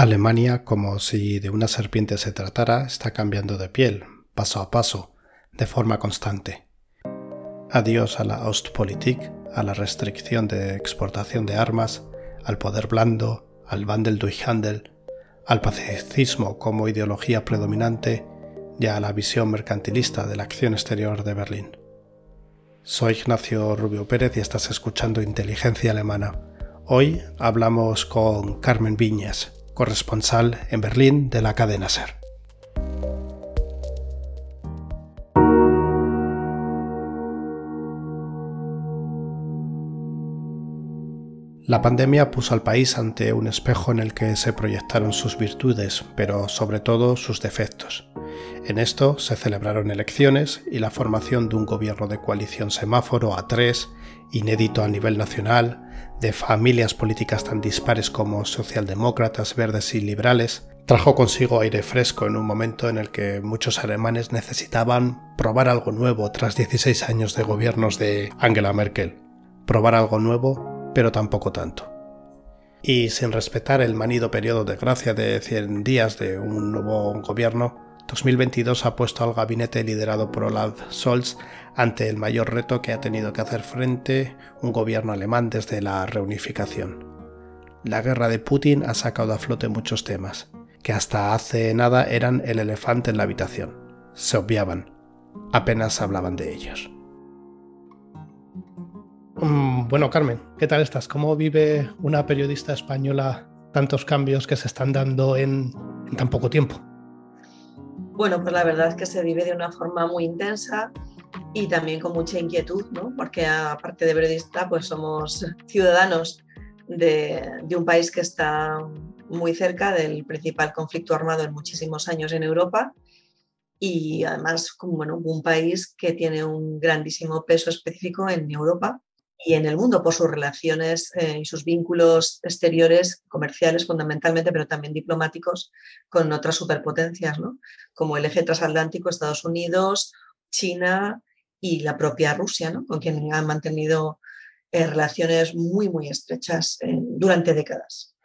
Alemania, como si de una serpiente se tratara, está cambiando de piel, paso a paso, de forma constante. Adiós a la Ostpolitik, a la restricción de exportación de armas, al poder blando, al Wandel durch Handel, al pacifismo como ideología predominante y a la visión mercantilista de la acción exterior de Berlín. Soy Ignacio Rubio Pérez y estás escuchando Inteligencia Alemana. Hoy hablamos con Carmen Viñas, corresponsal en Berlín de la cadena Ser. La pandemia puso al país ante un espejo en el que se proyectaron sus virtudes, pero sobre todo sus defectos. En esto se celebraron elecciones y la formación de un gobierno de coalición semáforo a tres, inédito a nivel nacional, de familias políticas tan dispares como socialdemócratas, verdes y liberales, trajo consigo aire fresco en un momento en el que muchos alemanes necesitaban probar algo nuevo tras 16 años de gobiernos de Angela Merkel. Probar algo nuevo, pero tampoco tanto. Y sin respetar el manido periodo de gracia de 100 días de un nuevo gobierno, 2022 ha puesto al gabinete liderado por Olaf Scholz ante el mayor reto que ha tenido que hacer frente un gobierno alemán desde la reunificación. La guerra de Putin ha sacado a flote muchos temas, que hasta hace nada eran el elefante en la habitación. Se obviaban, apenas hablaban de ellos. Mm, bueno, Carmen, ¿qué tal estás? ¿Cómo vive una periodista española tantos cambios que se están dando en, en tan poco tiempo? Bueno, pues la verdad es que se vive de una forma muy intensa y también con mucha inquietud, ¿no? porque aparte de periodista, pues somos ciudadanos de, un país que está muy cerca del principal conflicto armado en muchísimos años en Europa y además bueno, un país que tiene un grandísimo peso específico en Europa y en el mundo por sus relaciones eh, y sus vínculos exteriores, comerciales fundamentalmente, pero también diplomáticos con otras superpotencias, ¿no? como el eje transatlántico, Estados Unidos, China y la propia Rusia, ¿no? con quien han mantenido eh, relaciones muy, muy estrechas eh, durante décadas.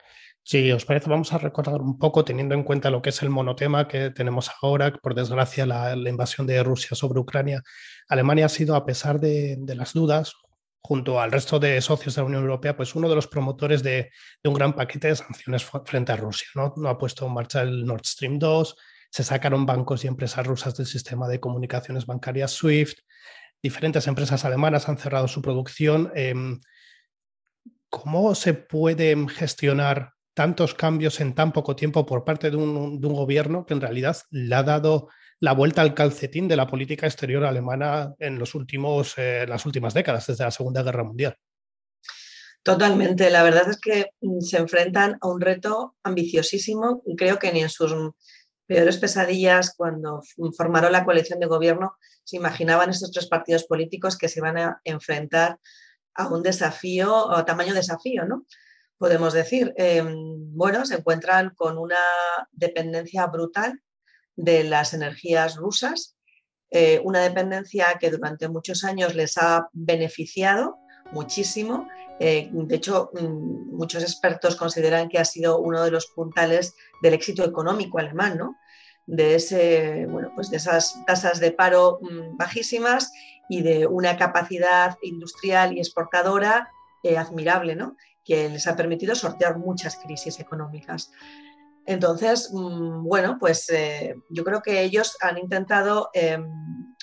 Si os parece, vamos a recordar un poco, teniendo en cuenta lo que es el monotema que tenemos ahora, por desgracia, la, invasión de Rusia sobre Ucrania. Alemania ha sido, a pesar de, de las dudas, junto al resto de socios de la Unión Europea, pues uno de los promotores de, un gran paquete de sanciones frente a Rusia. ¿no? ha puesto en marcha el Nord Stream 2, se sacaron bancos y empresas rusas del sistema de comunicaciones bancarias SWIFT, diferentes empresas alemanas han cerrado su producción. Em, ¿Cómo se pueden gestionar tantos cambios en tan poco tiempo por parte de un, de un gobierno que en realidad le ha dado la vuelta al calcetín de la política exterior alemana en los últimos, eh, las últimas décadas, desde la Segunda Guerra Mundial. Totalmente. La verdad es que mm, se enfrentan a un reto ambiciosísimo. Creo que ni en sus peores pesadillas, cuando formaron la coalición de gobierno, se imaginaban estos tres partidos políticos que se iban a enfrentar a un desafío, a tamaño desafío, ¿no? Podemos decir, em, bueno, se encuentran con una dependencia brutal de las energías rusas, eh, una dependencia que durante muchos años les ha beneficiado muchísimo. Eh, de hecho, mm, muchos expertos consideran que ha sido uno de los puntales del éxito económico alemán, ¿no? de, ese, bueno, pues de esas tasas de paro mm, bajísimas y de una capacidad industrial y exportadora eh, admirable, ¿no? que les ha permitido sortear muchas crisis económicas. Entonces, mm, bueno, pues eh, yo creo que ellos han intentado em,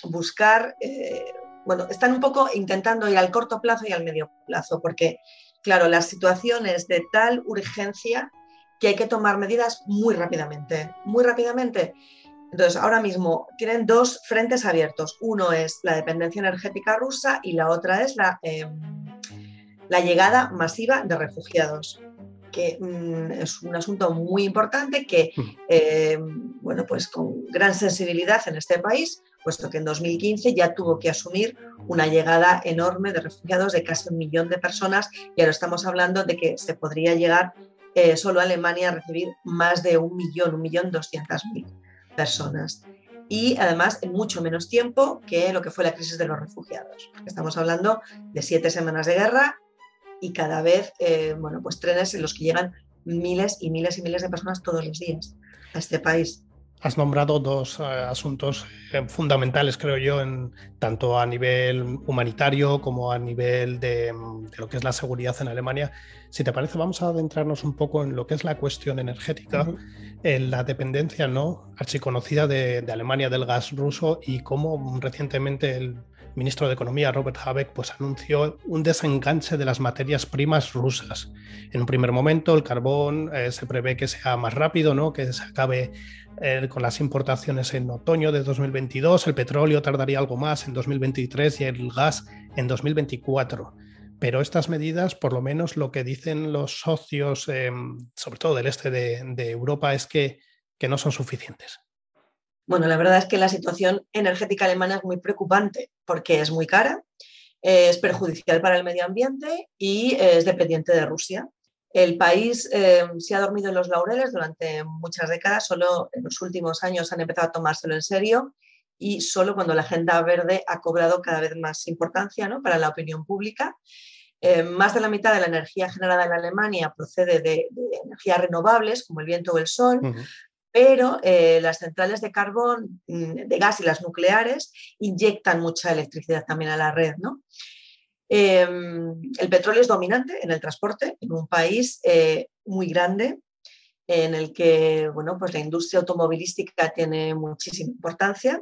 buscar, eh, bueno, están un poco intentando ir al corto plazo y al medio plazo, porque, claro, las situaciones de tal urgencia que hay que tomar medidas muy rápidamente, muy rápidamente. Entonces, ahora mismo tienen dos frentes abiertos. Uno es la dependencia energética rusa y la otra es la, em, la llegada masiva de refugiados que mm, es un asunto muy importante que, eh, bueno, pues con gran sensibilidad en este país, puesto que en 2015 ya tuvo que asumir una llegada enorme de refugiados de casi un millón de personas y ahora estamos hablando de que se podría llegar eh, solo a Alemania a recibir más de un millón, un millón doscientas mil personas. Y además en mucho menos tiempo que lo que fue la crisis de los refugiados. Estamos hablando de siete semanas de guerra, y cada vez, eh, bueno, pues trenes en los que llegan miles y miles y miles de personas todos los días a este país. Has nombrado dos eh, asuntos eh, fundamentales, creo yo, en, tanto a nivel humanitario como a nivel de, lo que es la seguridad en Alemania. Si te parece, vamos a adentrarnos un poco en lo que es la cuestión energética, en la dependencia no archiconocida de, de Alemania del gas ruso y cómo recientemente el ministro de Economía, Robert Habeck, pues anunció un desenganche de las materias primas rusas. En un primer momento, el carbón eh, se prevé que sea más rápido, ¿no? que se acabe eh, con las importaciones en otoño de 2022, el petróleo tardaría algo más en 2023 y el gas en 2024. Pero estas medidas, por lo menos lo que dicen los socios, em, sobre todo del este de, Europa, es que no son suficientes. Bueno, la verdad es que la situación energética alemana es muy preocupante porque es muy cara, es perjudicial para el medio ambiente y es dependiente de Rusia. El país eh, se ha dormido en los laureles durante muchas décadas, solo en los últimos años han empezado a tomárselo en serio y solo cuando la agenda verde ha cobrado cada vez más importancia ¿no? para la opinión pública. Eh, más de la mitad de la energía generada en Alemania procede de, energías renovables, como el viento o el sol, pero eh, las centrales de carbón, mm, de gas y las nucleares inyectan mucha electricidad también a la red. Em, el petróleo es dominante en el transporte en un país eh, muy grande en el que bueno, pues la industria automovilística tiene muchísima importancia.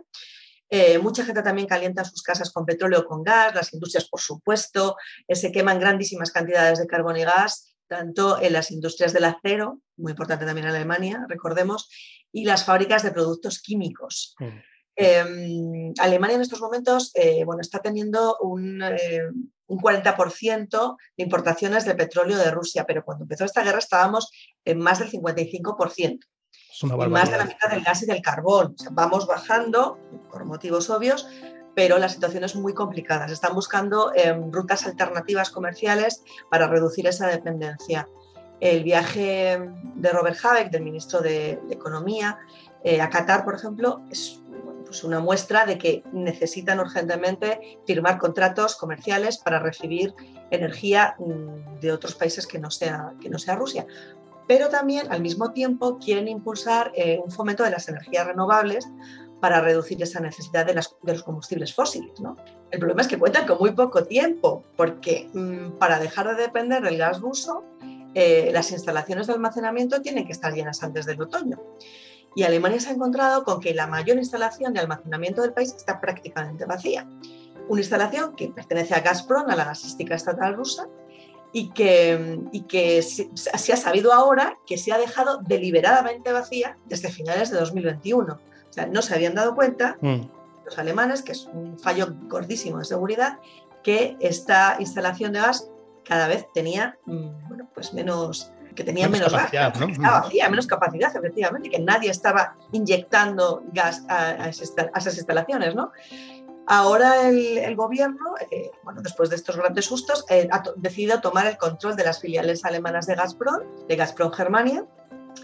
Eh, mucha gente también calienta sus casas con petróleo o con gas, las industrias, por supuesto, se queman grandísimas cantidades de carbón y gas tanto en las industrias del acero, muy importante también en Alemania, recordemos, y las fábricas de productos químicos. Mm. Em, Alemania en estos momentos eh, bueno, está teniendo un, 40% eh, de importaciones de petróleo de Rusia, pero cuando empezó esta guerra estábamos en más del 55%. y más de la mitad del gas y del carbón. vamos bajando por motivos obvios, pero la situación es muy complicada. Se están buscando em, rutas alternativas comerciales para reducir esa dependencia. El viaje de Robert Habeck, del ministro de, Economía, eh, a Qatar, por ejemplo, es pues una muestra de que necesitan urgentemente firmar contratos comerciales para recibir energía mm, de otros países que no sea, que no sea Rusia. Pero también, al mismo tiempo, quieren impulsar eh, un fomento de las energías renovables para reducir esa necesidad de, los combustibles fósiles. ¿no? El problema es que cuentan con muy poco tiempo, porque mm, para dejar de depender del gas ruso, eh, las instalaciones de almacenamiento tienen que estar llenas antes del otoño. Y Alemania se ha encontrado con que la mayor instalación de almacenamiento del país está prácticamente vacía. Una instalación que pertenece a Gazprom, a la gasística estatal rusa, y que, y que se, se, ha sabido ahora que se ha dejado deliberadamente vacía desde finales de 2021. O sea, no se habían dado cuenta mm. los alemanes, que es un fallo gordísimo de seguridad, que esta instalación de gas cada vez tenía mm, bueno, pues menos que tenía menos, capacidad, gas, mm. menos capacidad, efectivamente, que nadie estaba inyectando gas a, esas, instalaciones, ¿no? Ahora el, gobierno, eh, bueno, después de estos grandes sustos, eh, ha decidido tomar el control de las filiales alemanas de Gazprom, de Gazprom Germania.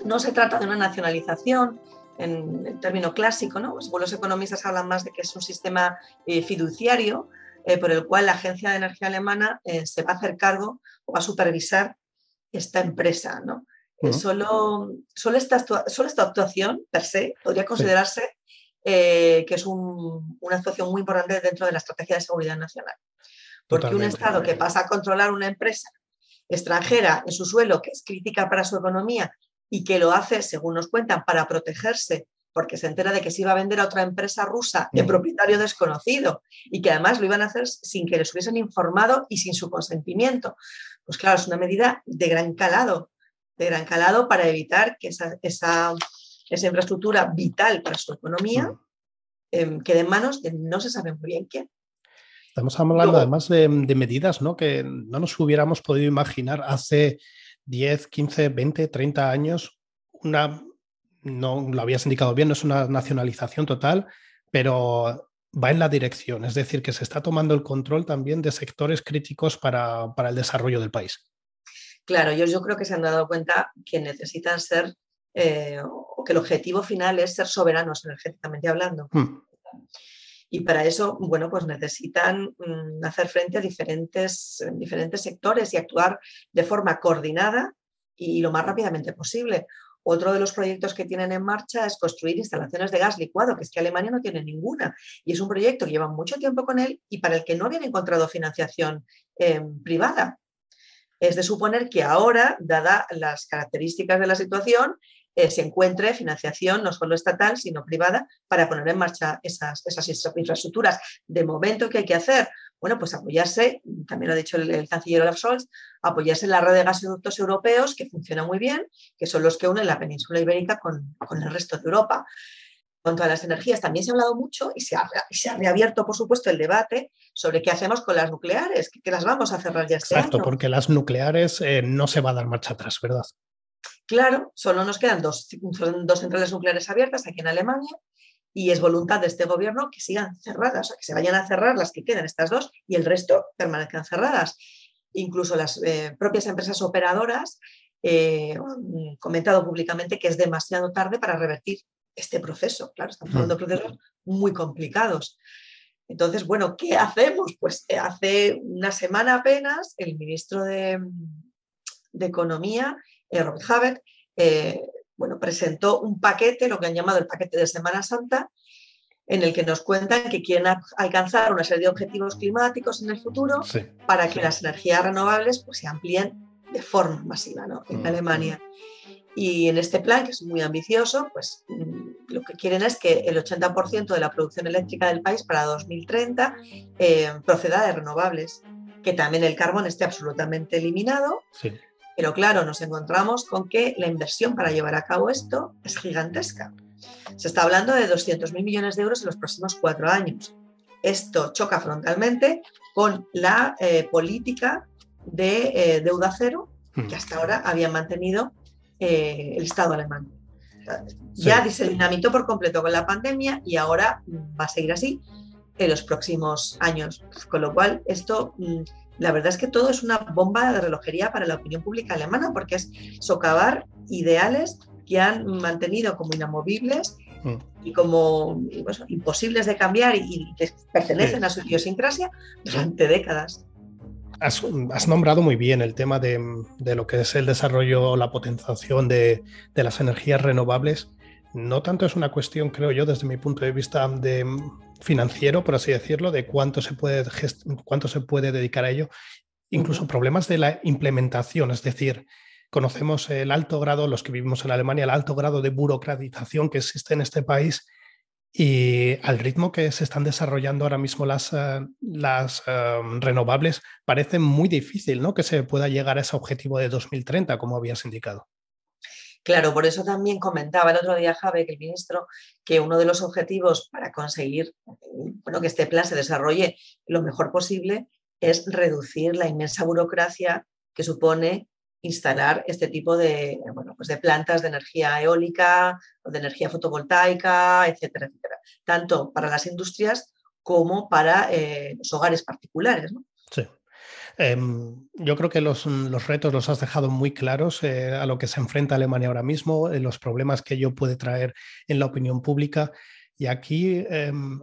No se trata de una nacionalización, en el término clásico, ¿no? Pues, los economistas hablan más de que es un sistema eh, fiduciario eh, por el cual la Agencia de Energía Alemana eh, se va a hacer cargo o va a supervisar esta empresa, ¿no? solo, solo, esta, solo, esta, actuación, per se, podría considerarse que es una actuación muy importante dentro de la estrategia de seguridad nacional. Porque un Estado que pasa a controlar una empresa extranjera en su suelo, que es crítica para su economía y que lo hace, según nos cuentan, para protegerse porque se entera de que se iba a vender a otra empresa rusa de mm. propietario desconocido y que además lo iban a hacer sin que les hubiesen informado y sin su consentimiento. Pues claro, es una medida de gran calado, de gran calado para evitar que esa, esa, infraestructura vital para su economía mm. em, quede en manos de no se sabe muy bien quién. Estamos hablando además de, de, medidas ¿no? que no nos hubiéramos podido imaginar hace 10, 15, 20, 30 años, una, no lo habías indicado bien, no es una nacionalización total, pero va en la dirección, es decir, que se está tomando el control también de sectores críticos para, el desarrollo del país. Claro, yo, yo creo que se han dado cuenta que necesitan ser, eh, o que el objetivo final es ser soberanos energéticamente hablando. Hmm. Y para eso, bueno, pues necesitan mm, hacer frente a diferentes, diferentes sectores y actuar de forma coordinada y lo más rápidamente posible. Otro de los proyectos que tienen en marcha es construir instalaciones de gas licuado, que es que Alemania no tiene ninguna. Y es un proyecto que lleva mucho tiempo con él y para el que no habían encontrado financiación eh, privada. Es de suponer que ahora, dada las características de la situación, eh, se encuentre financiación no solo estatal, sino privada, para poner en marcha esas, esas infraestructuras. De momento, ¿qué hay que hacer? Bueno, pues apoyarse, también lo ha dicho el, canciller Olaf Scholz, apoyarse en la red de gasoductos europeos, que funciona muy bien, que son los que unen la península ibérica con, el resto de Europa. En cuanto a las energías, también se ha hablado mucho y se ha, se ha reabierto, por supuesto, el debate sobre qué hacemos con las nucleares, que, las vamos a cerrar ya este Exacto, porque las nucleares eh, no se va a dar marcha atrás, ¿verdad? Claro, solo nos quedan dos, dos centrales nucleares abiertas aquí en Alemania y es voluntad de este gobierno que sigan cerradas, o sea, que se vayan a cerrar las que quedan, estas dos, y el resto permanezcan cerradas. Incluso las eh, propias empresas operadoras eh, han comentado públicamente que es demasiado tarde para revertir este proceso. Claro, estamos hmm. hablando de procesos muy complicados. Entonces, bueno, ¿qué hacemos? Pues eh, hace una semana apenas el ministro de, de Economía Robert Habeck, eh, bueno, presentó un paquete, lo que han llamado el paquete de Semana Santa, en el que nos cuentan que quieren alcanzar una serie de objetivos climáticos en el futuro para que las energías renovables pues, se amplíen de forma masiva en mm, Alemania. Mm. Y en este plan, que es muy ambicioso, pues mm, lo que quieren es que el 80% de la producción eléctrica del país para 2030 eh, proceda de renovables, que también el carbón esté absolutamente eliminado. Sí. Pero claro, nos encontramos con que la inversión para llevar a cabo esto es gigantesca. Se está hablando de 200.000 millones de euros en los próximos cuatro años. Esto choca frontalmente con la eh, política de eh, deuda cero que hmm. hasta ahora había mantenido eh, el Estado alemán. Ya se dinamitó por completo con la pandemia y ahora va a seguir así en los próximos años. Con lo cual, esto mm, la verdad es que todo es una bomba de relojería para la opinión pública alemana porque es socavar ideales que han mantenido como inamovibles mm. y como imposibles de cambiar y, que pertenecen a su idiosincrasia durante décadas. Has, nombrado muy bien el tema de, lo que es el desarrollo, la potenciación de, de, las energías renovables. No tanto es una cuestión, creo yo, desde mi punto de vista de financiero, por así decirlo, de cuánto se puede, cuánto se puede dedicar a ello, incluso problemas de la implementación, es decir, conocemos el alto grado, los que vivimos en Alemania, el alto grado de burocratización que existe en este país y al ritmo que se están desarrollando ahora mismo las, eh, las eh, renovables, parece muy difícil ¿no? que se pueda llegar a ese objetivo de 2030, como habías indicado. Claro, por eso también comentaba el otro día Javi, que el ministro, que uno de los objetivos para conseguir bueno, que este plan se desarrolle lo mejor posible es reducir la inmensa burocracia que supone instalar este tipo de, bueno, pues de plantas de energía eólica de energía fotovoltaica, etcétera, etcétera, tanto para las industrias como para eh, los hogares particulares. Sí. Em, yo creo que los, retos los has dejado muy claros eh, a lo que se enfrenta Alemania ahora mismo, en los problemas que ello puede traer en la opinión pública. Y aquí, em,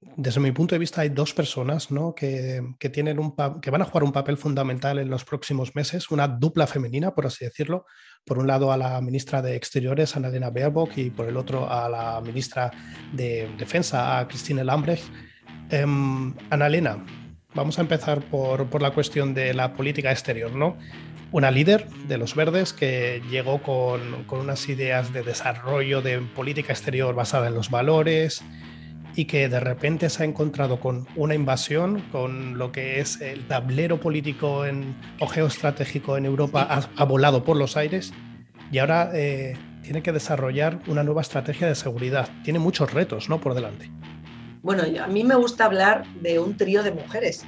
desde mi punto de vista, hay dos personas ¿no? que, tienen un que van a jugar un papel fundamental en los próximos meses, una dupla femenina, por así decirlo. Por un lado a la ministra de Exteriores, Annalena Baerbock, y por el otro a la ministra de Defensa, a Christine Lambrecht. Eh, Annalena, Vamos a empezar por, la cuestión de la política exterior, ¿no? Una líder de los verdes que llegó con, unas ideas de desarrollo de política exterior basada en los valores y que de repente se ha encontrado con una invasión, con lo que es el tablero político en, o geoestratégico en Europa ha, volado por los aires y ahora eh, tiene que desarrollar una nueva estrategia de seguridad. Tiene muchos retos ¿no? por delante. Bueno, a mí me gusta hablar de un trío de mujeres,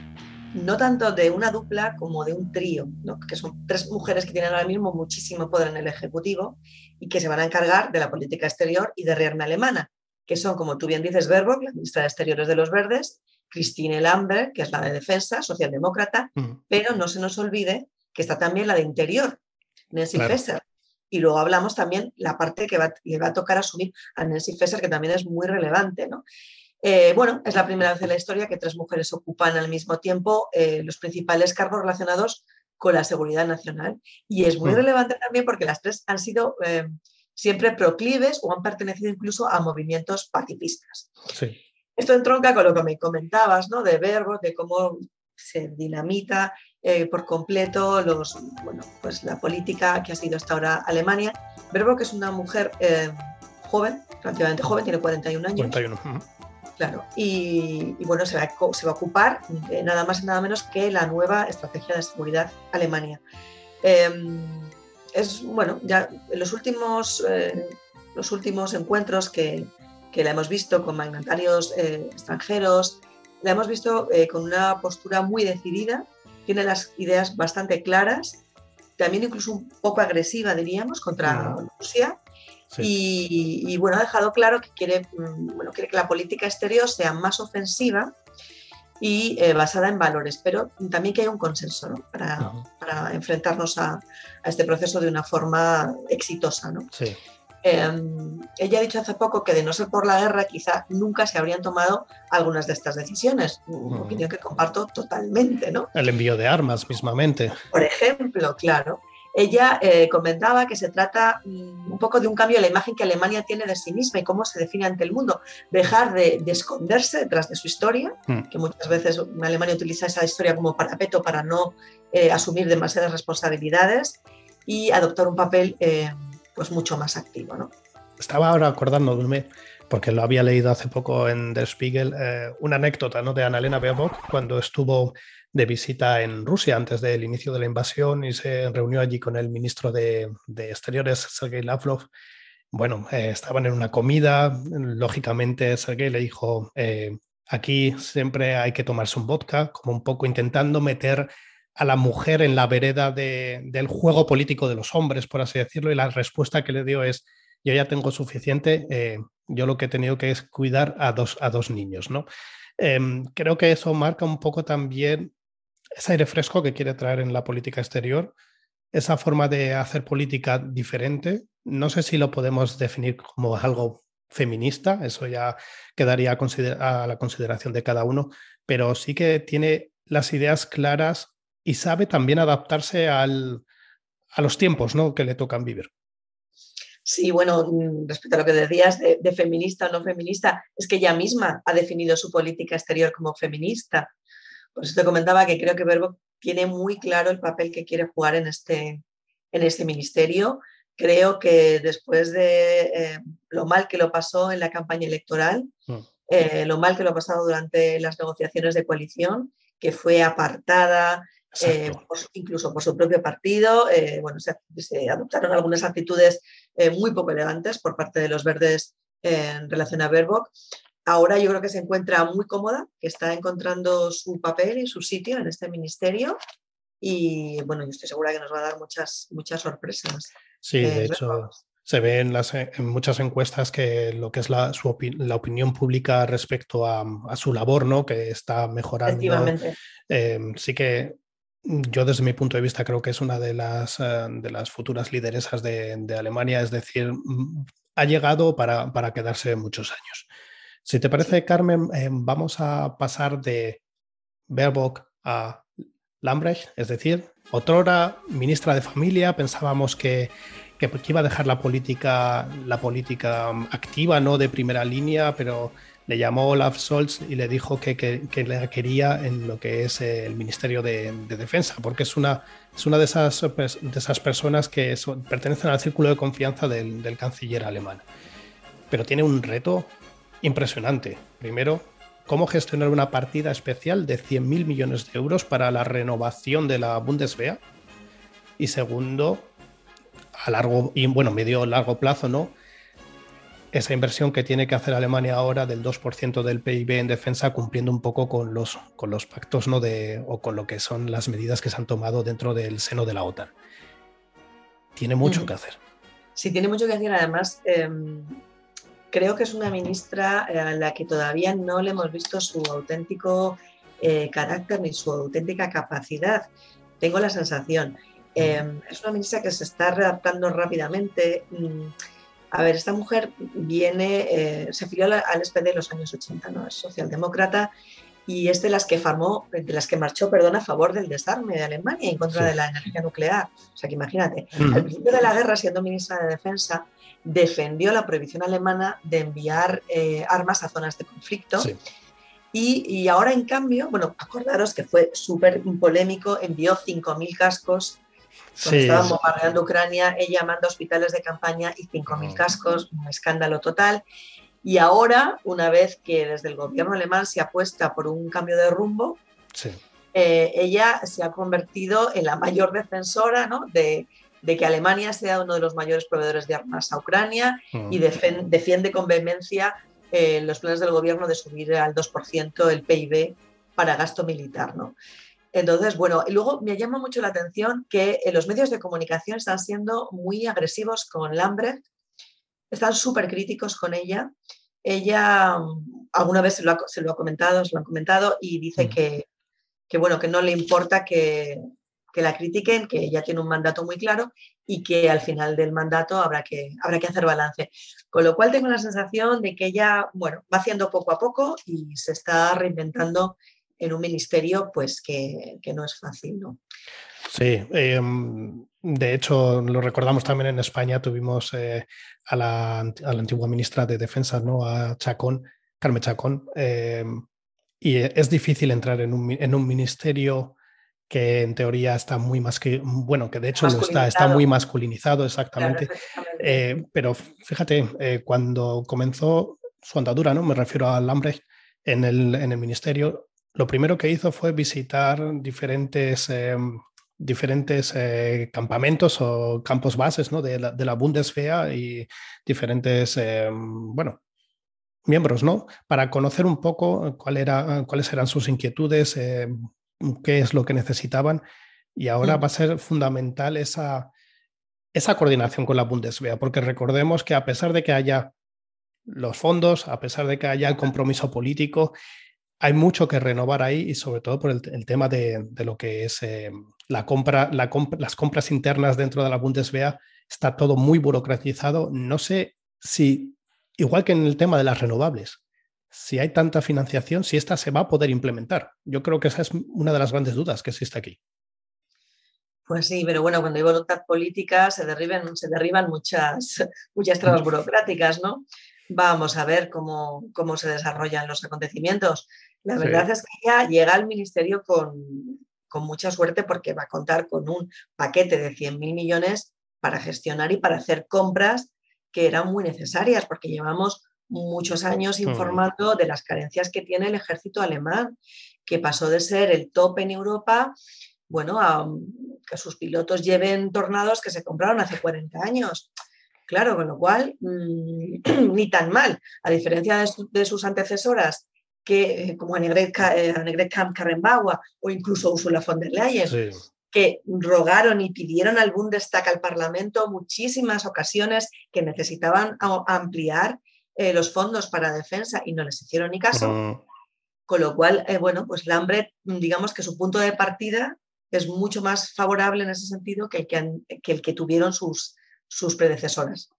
no tanto de una dupla como de un trío, que son tres mujeres que tienen ahora mismo muchísimo poder en el Ejecutivo y que se van a encargar de la política exterior y de rearme alemana, que son, como tú bien dices, Baerbock, la ministra de Exteriores de los Verdes, Christine Lambert, que es la de Defensa, socialdemócrata, mm. pero no se nos olvide que está también la de Interior, Nancy Faeser. Y luego hablamos también la parte que le va a tocar asumir a Nancy Faeser, que también es muy relevante. ¿no? Eh, bueno, es la primera vez en la historia que tres mujeres ocupan al mismo tiempo eh, los principales cargos relacionados con la seguridad nacional. Y es muy mm. relevante también porque las tres han sido eh, siempre proclives o han pertenecido incluso a movimientos pacifistas. Esto entronca con lo que me comentabas, ¿no? De Verbo, de cómo se dinamita eh, por completo los, bueno, pues la política que ha sido hasta ahora Alemania. Verbo, que es una mujer eh, joven, relativamente joven, tiene 41 años. 41. Claro, y, bueno, se va, se va, a ocupar de nada más y nada menos que la nueva estrategia de seguridad Alemania. Em, es, bueno, ya en los últimos, eh, los últimos encuentros que, que, la hemos visto con magnatarios eh, extranjeros, la hemos visto eh, con una postura muy decidida, tiene las ideas bastante claras, también incluso un poco agresiva, diríamos, contra Rusia. Y, bueno, ha dejado claro que quiere, mm, bueno, quiere que la política exterior sea más ofensiva y basada en valores, pero también que haya un consenso ¿no? para, para, enfrentarnos a, a, este proceso de una forma exitosa. ¿no? Sí. Em, ella ha dicho hace poco que de no ser por la guerra quizá nunca se habrían tomado algunas de estas decisiones, una opinión que comparto totalmente. ¿no? El envío de armas mismamente. Por ejemplo, claro. Ella eh, comentaba que se trata mm, un poco de un cambio en la imagen que Alemania tiene de sí misma y cómo se define ante el mundo. Dejar de, esconderse detrás de su historia, mm. que muchas veces Alemania utiliza esa historia como parapeto para no eh, asumir demasiadas responsabilidades y adoptar un papel eh, pues mucho más activo. ¿no? Estaba ahora acordándome, porque lo había leído hace poco en Der Spiegel, una anécdota ¿no? de Annalena Baerbock cuando estuvo de visita en Rusia antes del inicio de la invasión y se reunió allí con el ministro de, Exteriores, Sergei Lavrov. Bueno, eh, estaban en una comida, lógicamente Sergei le dijo, eh, aquí siempre hay que tomarse un vodka, como un poco intentando meter a la mujer en la vereda del juego político de los hombres, por así decirlo, y la respuesta que le dio es, yo ya tengo suficiente, eh, yo lo que he tenido que es cuidar a dos, a dos niños, ¿no? Em, creo que eso marca un poco también ese aire fresco que quiere traer en la política exterior, esa forma de hacer política diferente. No sé si lo podemos definir como algo feminista, eso ya quedaría a, la consideración de cada uno, pero sí que tiene las ideas claras y sabe también adaptarse a los tiempos ¿no? que le tocan vivir. Sí, bueno, mm, respecto a lo que decías de, de, feminista o no feminista, es que ella misma ha definido su política exterior como feminista. Por eso te comentaba que creo que Verbo tiene muy claro el papel que quiere jugar en este, en este ministerio. Creo que después de eh, lo mal que lo pasó en la campaña electoral, mm. eh, lo mal que lo ha pasado durante las negociaciones de coalición, que fue apartada eh, incluso por su propio partido, bueno, se, adoptaron algunas actitudes muy poco elegantes por parte de los verdes en relación a Verbo ahora yo creo que se encuentra muy cómoda, que está encontrando su papel y su sitio en este ministerio y bueno, yo estoy segura que nos va a dar muchas, muchas sorpresas. Sí, de eh, hecho, se ve en, las, en, muchas encuestas que lo que es la, su la opinión pública respecto a, su labor, ¿no? que está mejorando. Eh, sí que yo desde mi punto de vista creo que es una de las, eh, de las futuras lideresas de, de, Alemania, es decir, mm, ha llegado para, para quedarse muchos años. Si te parece, Carmen, eh, vamos a pasar de Baerbock a Lambrecht, es decir, otrora ministra de Familia, pensábamos que, que, iba a dejar la política, la política mm, activa, no de primera línea, pero le llamó Olaf Scholz y le dijo que, que, le quería en lo que es el Ministerio de, Defensa, porque es una, es una de, esas, de esas personas que pertenecen al círculo de confianza del, del canciller alemán. Pero tiene un reto impresionante. Primero, cómo gestionar una partida especial de 100.000 millones de euros para la renovación de la Bundeswehr. Y segundo, a largo y bueno, medio largo plazo, ¿no? Esa inversión que tiene que hacer Alemania ahora del 2% del PIB en defensa, cumpliendo un poco con los, con los pactos, ¿no? De, o con lo que son las medidas que se han tomado dentro del seno de la OTAN. Tiene mucho que hacer. Sí, tiene mucho que hacer. Además, em, creo que es una ministra eh, a la que todavía no le hemos visto su auténtico eh, carácter ni su auténtica capacidad. Tengo la sensación. Em, es una ministra que se está redactando rápidamente. Mm, a ver, esta mujer viene, eh, se afilió al SPD en los años 80, ¿no? Es socialdemócrata y es de las que formó, de las que marchó, perdón, a favor del desarme de Alemania en contra de la energía nuclear. O sea que imagínate, al principio de la guerra, siendo ministra de Defensa, defendió la prohibición alemana de enviar eh, armas a zonas de conflicto. Y, ahora, en cambio, bueno, acordaros que fue súper polémico, envió 5.000 cascos. Cuando estaban bombardeando Ucrania, ella manda hospitales de campaña y 5.000 cascos, un escándalo total. Y ahora, una vez que desde el gobierno alemán se apuesta por un cambio de rumbo, eh, ella se ha convertido en la mayor defensora ¿no? de, que Alemania sea uno de los mayores proveedores de armas a Ucrania y mm. defiende con vehemencia eh, los planes del gobierno de subir al 2% el PIB para gasto militar. ¿no? Entonces, bueno, y luego me llama mucho la atención que eh, los medios de comunicación están siendo muy agresivos con Lambrecht están súper críticos con ella. Ella alguna vez se lo, ha, comentado, se lo han comentado y dice mm. que, bueno, que no le importa que, la critiquen, que ella tiene un mandato muy claro y que al final del mandato habrá que, habrá que hacer balance. Con lo cual tengo la sensación de que ella, bueno, va haciendo poco a poco y se está reinventando en un ministerio pues que, no es fácil, ¿no? Sí, em, de hecho lo recordamos también en España, tuvimos eh, a, la, antigua ministra de Defensa, ¿no? a Chacón, Carmen Chacón, em, y es difícil entrar en un, en un, ministerio que en teoría está muy más que, bueno, que de hecho lo está, está muy masculinizado exactamente, eh, pero fíjate, eh, cuando comenzó su andadura, ¿no? me refiero a Lambrecht, en el, en el ministerio, lo primero que hizo fue visitar diferentes em, diferentes eh, campamentos o campos bases ¿no? de, la, de la Bundeswehr y diferentes, eh, bueno, miembros, ¿no? Para conocer un poco cuál era, cuáles eran sus inquietudes, eh, qué es lo que necesitaban. Y ahora mm. va a ser fundamental esa, esa coordinación con la Bundeswehr, porque recordemos que a pesar de que haya los fondos, a pesar de que haya el compromiso político, hay mucho que renovar ahí y sobre todo por el, tema de, lo que es eh, la compra, las compras internas dentro de la Bundeswehr. Está todo muy burocratizado. No sé si, igual que en el tema de las renovables, si hay tanta financiación, si esta se va a poder implementar. Yo creo que esa es una de las grandes dudas que existe aquí. Pues sí, pero bueno, cuando hay voluntad política se, derriben, se derriban muchas, muchas trabas burocráticas, ¿no? Vamos a ver cómo, cómo se desarrollan los acontecimientos. La verdad es que ella llega al ministerio con, mucha suerte porque va a contar con un paquete de 100.000 millones para gestionar y para hacer compras que eran muy necesarias porque llevamos muchos años mm. informando de las carencias que tiene el ejército alemán, que pasó de ser el top en Europa, bueno, a que sus pilotos lleven tornados que se compraron hace 40 años. Claro, con lo cual, mm, ni tan mal. A diferencia de, sus antecesoras que, eh, como Annegret, eh, Kramp-Karrenbauer o incluso Ursula von der Leyen, que rogaron y pidieron al Bundestag, al Parlamento, muchísimas ocasiones que necesitaban ampliar eh, los fondos para defensa y no les hicieron ni caso. Mm. Con lo cual, bueno, pues Lambert, digamos que su punto de partida es mucho más favorable en ese sentido que el que, que, el que tuvieron sus, sus predecesoras.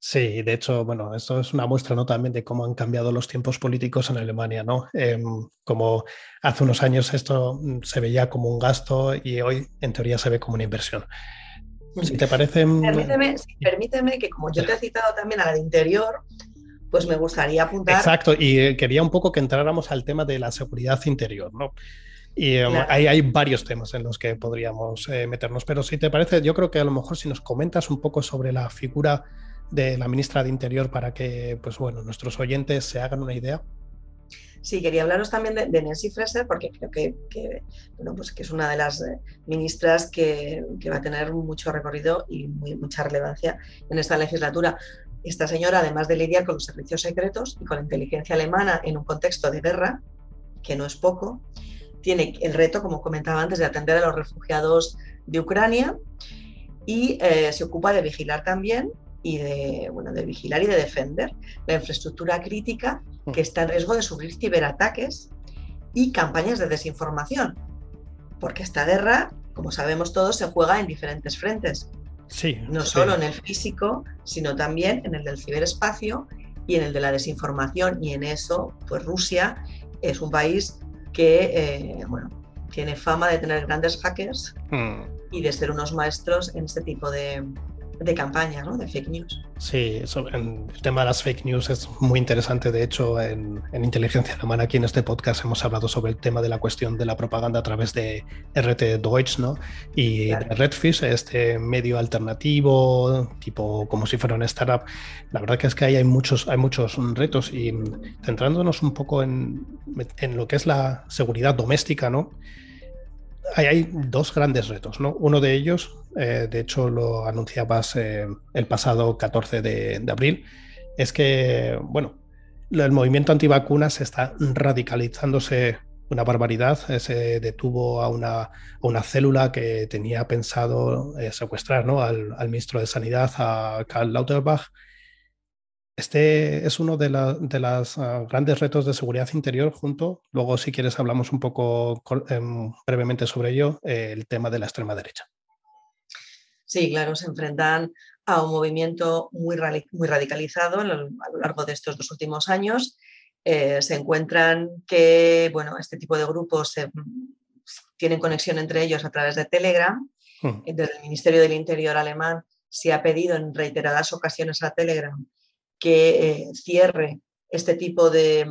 Sí, de hecho, bueno, esto es una muestra ¿no? también de cómo han cambiado los tiempos políticos en Alemania, ¿no? Em, como hace unos años esto mm, se veía como un gasto y hoy en teoría se ve como una inversión. Si te parece... Mm, permíteme, permíteme que como yo te he citado también a la de interior, pues me gustaría apuntar... Exacto, y eh, quería un poco que entráramos al tema de la seguridad interior, ¿no? Y em, hay, varios temas en los que podríamos eh, meternos, pero si te parece, yo creo que a lo mejor si nos comentas un poco sobre la figura de la ministra de Interior para que pues bueno, nuestros oyentes se hagan una idea. Sí, quería hablaros también de, Nancy Fraser porque creo que, bueno, pues que es una de las eh, ministras que, va a tener mucho recorrido y mucha relevancia en esta legislatura. Esta señora, además de lidiar con los servicios secretos y con la inteligencia alemana en un contexto de guerra, que no es poco, tiene el reto, como comentaba antes, de atender a los refugiados de Ucrania y eh, se ocupa de vigilar también y de, bueno, de vigilar y de defender la infraestructura crítica mm. que está en riesgo de sufrir ciberataques y campañas de desinformación. Porque esta guerra, como sabemos todos, se juega en diferentes frentes. Sí, no solo en el físico, sino también en el del ciberespacio y en el de la desinformación. Y en eso, pues Rusia es un país que, eh, bueno, tiene fama de tener grandes hackers hmm. y de ser unos maestros en este tipo de, de campañas, ¿no? de fake news. Sí, el tema de las fake news es muy interesante. De hecho, en, Inteligencia de Mano, aquí en este podcast, hemos hablado sobre el tema de la cuestión de la propaganda a través de RT Deutsch ¿no? y de Redfish, este medio alternativo, tipo como si fuera una startup. La verdad que es que ahí hay muchos, hay muchos retos y centrándonos un poco en, en lo que es la seguridad doméstica, ¿no? Hay dos grandes retos, ¿no? Uno de ellos, eh, de hecho lo anunciabas eh, el pasado 14 de, abril, es que, bueno, el movimiento antivacunas está radicalizándose una barbaridad. Eh, se detuvo a una, una célula que tenía pensado secuestrar ¿no? al, al, ministro de Sanidad, a Karl Lauterbach, este es uno de, los ah, grandes retos de seguridad interior junto, luego si quieres hablamos un poco em, brevemente sobre ello, el tema de la extrema derecha. Sí, claro, se enfrentan a un movimiento muy, muy radicalizado a lo, largo de estos dos últimos años. Eh, se encuentran que bueno, este tipo de grupos tienen conexión entre ellos a través de Telegram. Hmm. Desde el Ministerio del Interior alemán se ha pedido en reiteradas ocasiones a Telegram que eh, cierre este tipo de,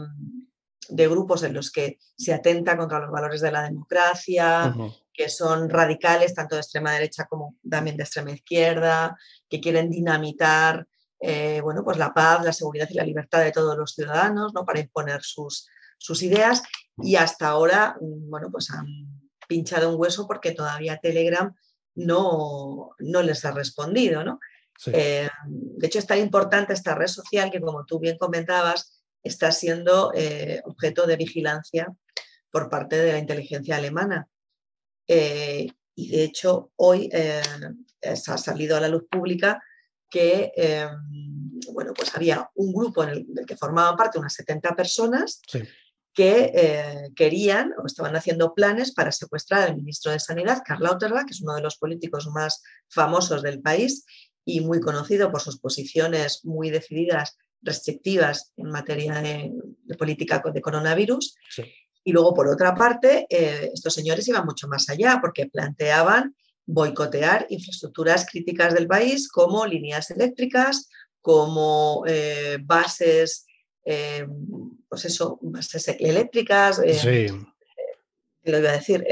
grupos en los que se atenta contra los valores de la democracia, que son radicales, tanto de extrema derecha como también de extrema izquierda, que quieren dinamitar eh, bueno, pues la paz, la seguridad y la libertad de todos los ciudadanos ¿no? para imponer sus, sus ideas. Y hasta ahora mm, bueno, pues han pinchado un hueso porque todavía Telegram no, no les ha respondido. ¿no? Eh, de hecho, es tan importante esta red social que, como tú bien comentabas, está siendo eh, objeto de vigilancia por parte de la inteligencia alemana. Eh, y de hecho, hoy ha salido a la luz pública que bueno, pues había un grupo en el, del que formaban parte unas 70 personas que querían o estaban haciendo planes para secuestrar al ministro de Sanidad, Karl Lauterbach, que es uno de los políticos más famosos del país y muy conocido por sus posiciones muy decididas, restrictivas en materia de, política de coronavirus. Y luego, por otra parte, eh, estos señores iban mucho más allá porque planteaban boicotear infraestructuras críticas del país como líneas eléctricas, como eh, bases, eh, pues eso, bases eléctricas, sí. lo iba a decir,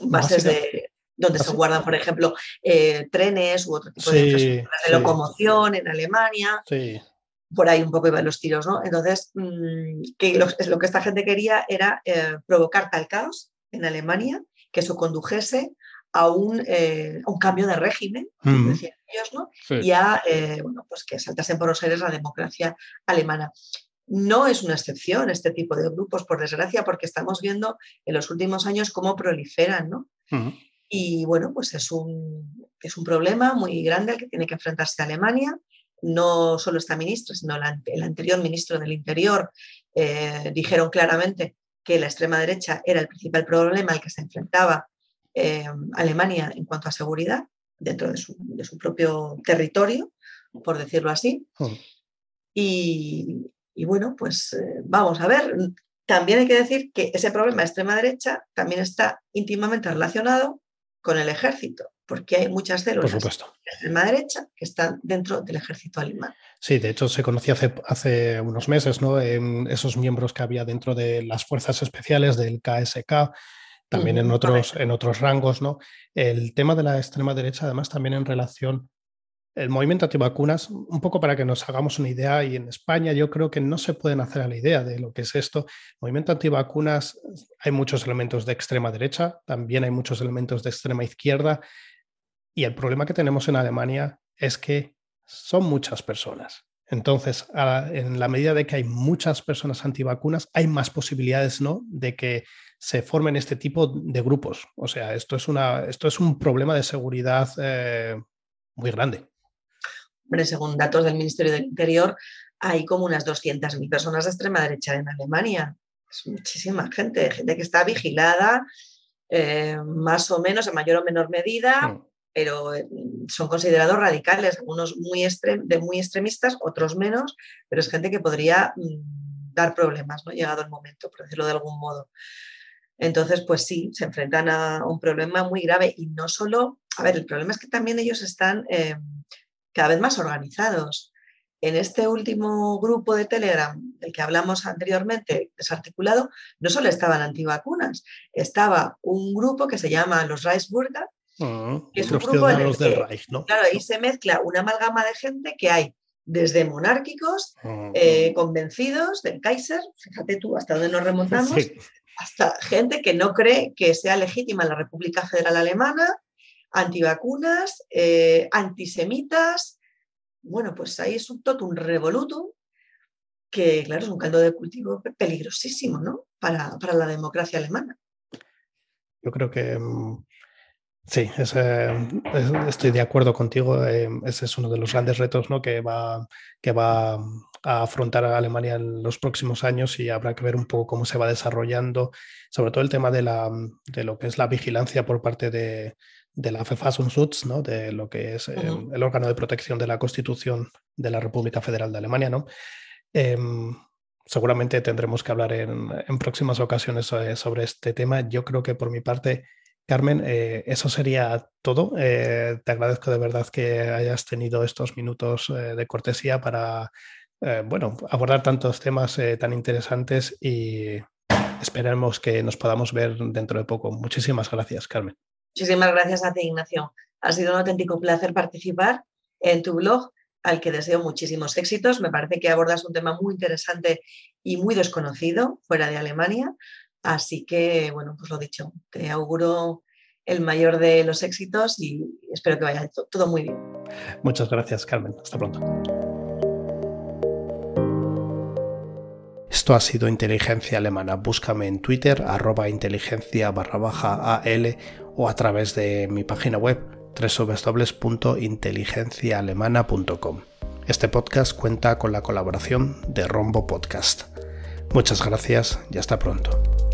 bases de donde se guardan, por ejemplo, eh, trenes u otro tipo de infraestructuras de locomoción en Alemania. Por ahí un poco iban los tiros, ¿no? Entonces, mm, que lo, lo, que esta gente quería era eh, provocar tal caos en Alemania que eso condujese a un, eh, un cambio de régimen, decían ellos, ¿no? Y a, bueno, pues que saltasen por los aires la democracia alemana. No es una excepción este tipo de grupos, por desgracia, porque estamos viendo en los últimos años cómo proliferan, ¿no? Y bueno, pues es un, es un problema muy grande al que tiene que enfrentarse Alemania. No solo esta ministra, sino el anterior ministro del Interior eh, dijeron claramente que la extrema derecha era el principal problema al que se enfrentaba eh, Alemania en cuanto a seguridad dentro de su, de su propio territorio, por decirlo así. Hmm. Y, y, bueno, pues eh, vamos a ver. También hay que decir que ese problema de extrema derecha también está íntimamente relacionado con el ejército, porque hay muchas células de extrema derecha que están dentro del ejército alemán. Sí, de hecho se conocía hace, hace unos meses, ¿no? esos miembros que había dentro de las fuerzas especiales del KSK, también en, otros, en otros rangos, ¿no? El tema de la extrema derecha, además, también en relación el movimiento antivacunas, un poco para que nos hagamos una idea, y en España yo creo que no se pueden hacer a la idea de lo que es esto. Movimiento antivacunas, hay muchos elementos de extrema derecha, también hay muchos elementos de extrema izquierda, y el problema que tenemos en Alemania es que son muchas personas. Entonces, en la medida de que hay muchas personas antivacunas, hay más posibilidades ¿no? de que se formen este tipo de grupos. O sea, esto es, una, esto es un problema de seguridad eh, muy grande según datos del Ministerio del Interior, hay como unas 200.000 personas de extrema derecha en Alemania. Es muchísima gente, gente que está vigilada, eh, más o menos, en mayor o menor medida, pero eh, son considerados radicales, algunos muy, de muy extremistas, otros menos, pero es gente que podría mm, dar problemas, ¿no? Llegado el momento, por decirlo de algún modo. Entonces, pues sí, se enfrentan a un problema muy grave y no solo, a ver, el problema es que también ellos están eh, cada vez más organizados. En este último grupo de Telegram del que hablamos anteriormente, desarticulado, no solo estaban antivacunas, estaba un grupo que se llama los Reichsburger, ah, que es un grupo claro, ahí se mezcla una amalgama de gente que hay desde monárquicos, ah, eh, convencidos del Kaiser, fíjate tú hasta dónde nos remontamos, hasta gente que no cree que sea legítima la República Federal Alemana, antivacunas, eh, antisemitas. Bueno, pues ahí es un totum revolutum que, claro, es un caldo de cultivo peligrosísimo, ¿no? Para, la democracia alemana. Yo creo que mm, sí, estoy de acuerdo contigo. Eh, ese es uno de los grandes retos ¿no? que, va, que va a afrontar Alemania en los próximos años y habrá que ver un poco cómo se va desarrollando, sobre todo el tema de, la, de lo que es la vigilancia por parte de, de la FEFASUNSUTZ, ¿no? de lo que es el, órgano de protección de la Constitución de la República Federal de Alemania. ¿no? Em, seguramente tendremos que hablar en, en próximas ocasiones sobre, este tema. Yo creo que por mi parte, Carmen, eh, eso sería todo. Eh, te agradezco de verdad que hayas tenido estos minutos eh, de cortesía para bueno, abordar tantos temas tan interesantes y esperemos que nos podamos ver dentro de poco. Muchísimas gracias, Carmen. Muchísimas gracias a ti, Ignacio. Ha sido un auténtico placer participar en tu blog, al que deseo muchísimos éxitos. Me parece que abordas un tema muy interesante y muy desconocido fuera de Alemania. Así que, bueno, pues lo dicho, te auguro el mayor de los éxitos y espero que vaya todo muy bien. Muchas gracias, Carmen. Hasta pronto. Esto ha sido Inteligencia Alemana. Búscame en Twitter, arroba inteligencia barra baja AL o a través de mi página web www.inteligenciaalemana.com. Este podcast cuenta con la colaboración de Rombo Podcast. Muchas gracias y hasta pronto.